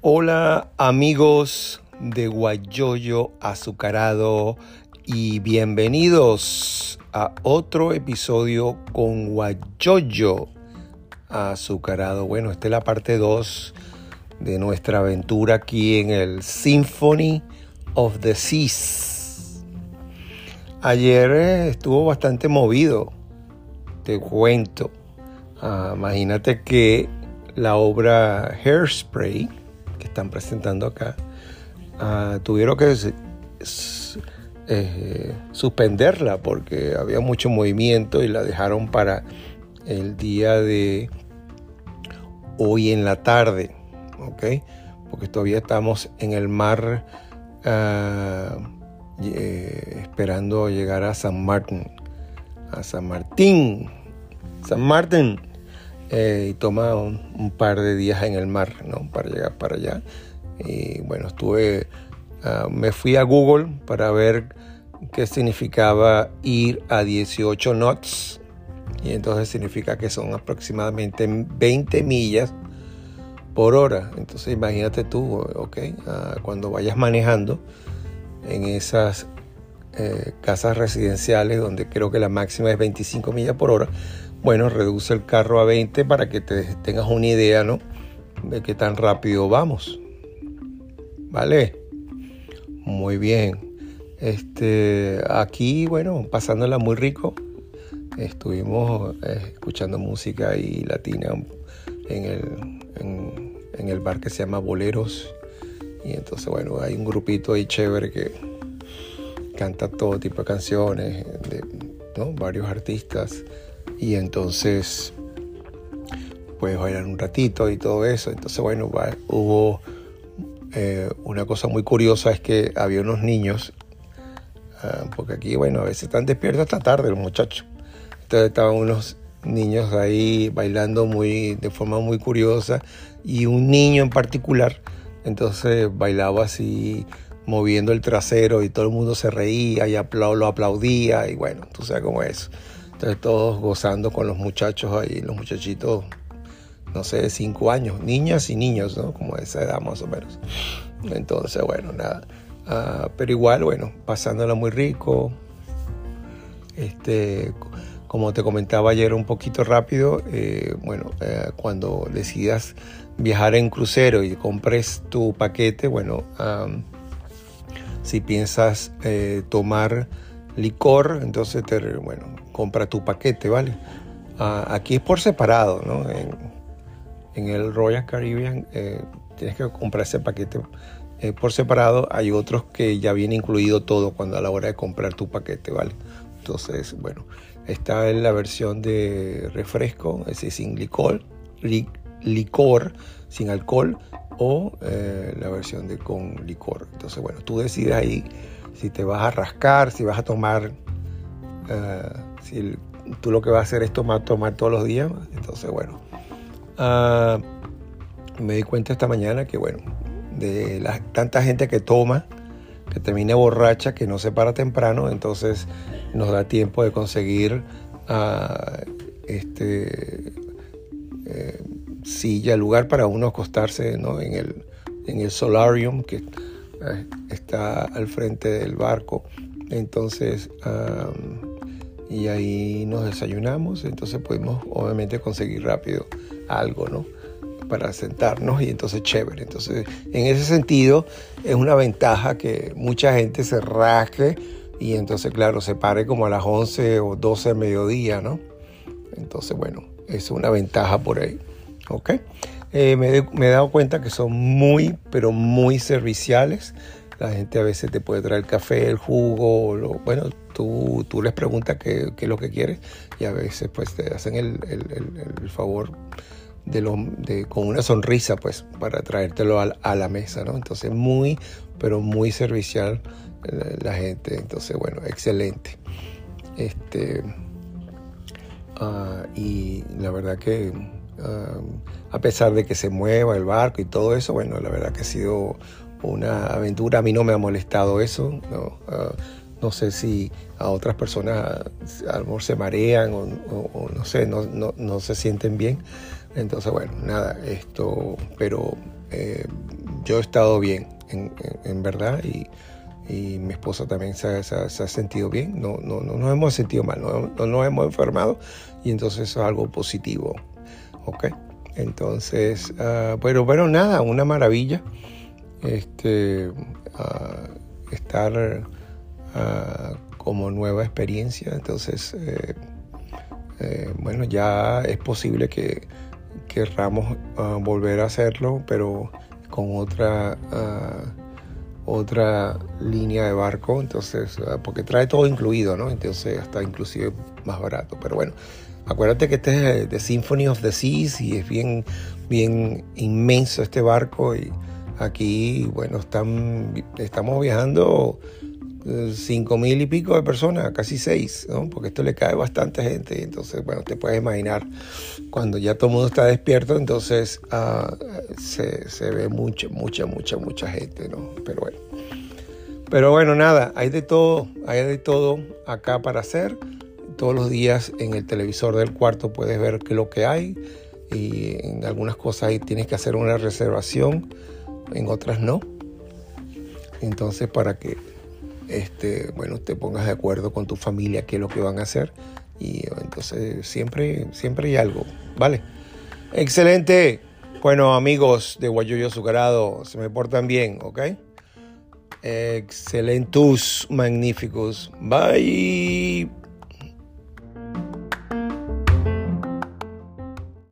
Hola amigos de Guayoyo Azucarado y bienvenidos a otro episodio con Guayoyo Azucarado. Bueno, esta es la parte 2 de nuestra aventura aquí en el Symphony of the Seas. Ayer eh, estuvo bastante movido, te cuento. Ah, imagínate que la obra Hairspray que están presentando acá uh, tuvieron que eh, suspenderla porque había mucho movimiento y la dejaron para el día de hoy en la tarde, ¿ok? Porque todavía estamos en el mar uh, eh, esperando llegar a San Martín, a San Martín, San Martín. Eh, y toma un, par de días en el mar ¿no? para llegar para allá. Y bueno, estuve, uh, me fui a Google para ver qué significaba ir a 18 knots. Y entonces significa que son aproximadamente 20 millas por hora. Entonces imagínate tú, ok, uh, cuando vayas manejando en esas eh, casas residenciales donde creo que la máxima es 25 millas por hora, bueno, reduce el carro a 20 para que te tengas una idea, ¿no? De qué tan rápido vamos. ¿Vale? Muy bien. Este, aquí, bueno, pasándola muy rico. Estuvimos eh, escuchando música y latina en el, en, el bar que se llama Boleros. Y entonces, bueno, hay un grupito ahí chévere que canta todo tipo de canciones de ¿no? varios artistas y entonces puedes bailar un ratito y todo eso. Entonces, bueno, hubo eh, una cosa muy curiosa, es que había unos niños, ah, porque aquí, bueno, a veces están despiertos hasta tarde los muchachos. Entonces estaban unos niños ahí bailando muy, de forma muy curiosa y un niño en particular, entonces bailaba así moviendo el trasero y todo el mundo se reía y lo aplaudía y bueno, tú sabes cómo es. Entonces todos gozando con los muchachos ahí, los muchachitos, no sé, de cinco años, niñas y niños, ¿no? Como de esa edad más o menos. Entonces, bueno, nada. Uh, pero igual, bueno, pasándola muy rico. Este, como te comentaba ayer un poquito rápido, eh, bueno, eh, cuando decidas viajar en crucero y compres tu paquete, bueno, si piensas eh, tomar licor, entonces te, bueno, compra tu paquete, ¿vale? Ah, aquí es por separado, ¿no? En, el Royal Caribbean eh, tienes que comprar ese paquete eh, por separado. Hay otros que ya viene incluido todo cuando a la hora de comprar tu paquete, ¿vale? Entonces, bueno, está en la versión de refresco, es decir, sin licor, licor, sin alcohol, o eh, la versión de con licor. Entonces, bueno, tú decides ahí si te vas a rascar, si vas a tomar si tú lo que vas a hacer es tomar, tomar todos los días, entonces bueno. Ah, me di cuenta esta mañana que bueno, de la, tanta gente que toma, que termina borracha, que no se para temprano, entonces nos da tiempo de conseguir uh, este eh, silla, lugar para uno acostarse ¿no? en, el, en el solarium que eh, está al frente del barco. Entonces, y ahí nos desayunamos, entonces podemos obviamente conseguir rápido algo, ¿no? Para sentarnos y entonces chévere. Entonces, en ese sentido, es una ventaja que mucha gente se rasque y entonces, claro, se pare como a las 11 o 12 de mediodía, ¿no? Entonces, bueno, es una ventaja por ahí, ¿ok? Eh, me, he dado cuenta que son muy, pero muy serviciales. La gente a veces te puede traer el café, el jugo, lo, bueno, tú, tú les preguntas qué, qué, es lo que quieres y a veces pues te hacen el, el, el, favor de lo, de, con una sonrisa pues para traértelo a, a, la mesa, ¿no? Entonces muy, pero muy servicial la, la gente. Entonces, bueno, excelente. Este, uh, y la verdad que uh, a pesar de que se mueva el barco y todo eso, bueno, la verdad que ha sido una aventura. A mí no me ha molestado eso. No, no sé si a otras personas a lo se marean o, no sé, no, se sienten bien. Entonces, bueno, nada, esto, pero eh, yo he estado bien, en, verdad, y, mi esposa también se, ha sentido bien, no, no, no, nos hemos sentido mal, no, no, nos hemos enfermado y entonces es algo positivo. ¿Ok? Entonces, uh, pero bueno, nada, una maravilla este, estar como nueva experiencia. Entonces, eh, eh, bueno, ya es posible que querramos volver a hacerlo, pero con otra otra línea de barco, entonces, porque trae todo incluido, ¿no? Entonces, hasta inclusive más barato. Pero bueno, Acuérdate que este es The Symphony of the Seas y es bien, bien inmenso este barco y aquí, bueno, están, estamos viajando eh, cinco mil y pico de personas, casi seis, ¿no? Porque esto le cae bastante gente. Entonces, bueno, te puedes imaginar, cuando ya todo el mundo está despierto, entonces ah, se, se, ve mucha, mucha, mucha, mucha gente, ¿no? Pero bueno. Pero bueno, nada, hay de todo, hay de todo acá para hacer todos los días en el televisor del cuarto puedes ver qué lo que hay y en algunas cosas ahí tienes que hacer una reservación, en otras no. Entonces para que este, bueno, te pongas de acuerdo con tu familia qué es lo que van a hacer y entonces siempre, siempre hay algo, ¿vale? Excelente. Bueno, amigos de Guayoyo Azucarado, se me portan bien, ¿ok? Excelentus, magníficos. Bye.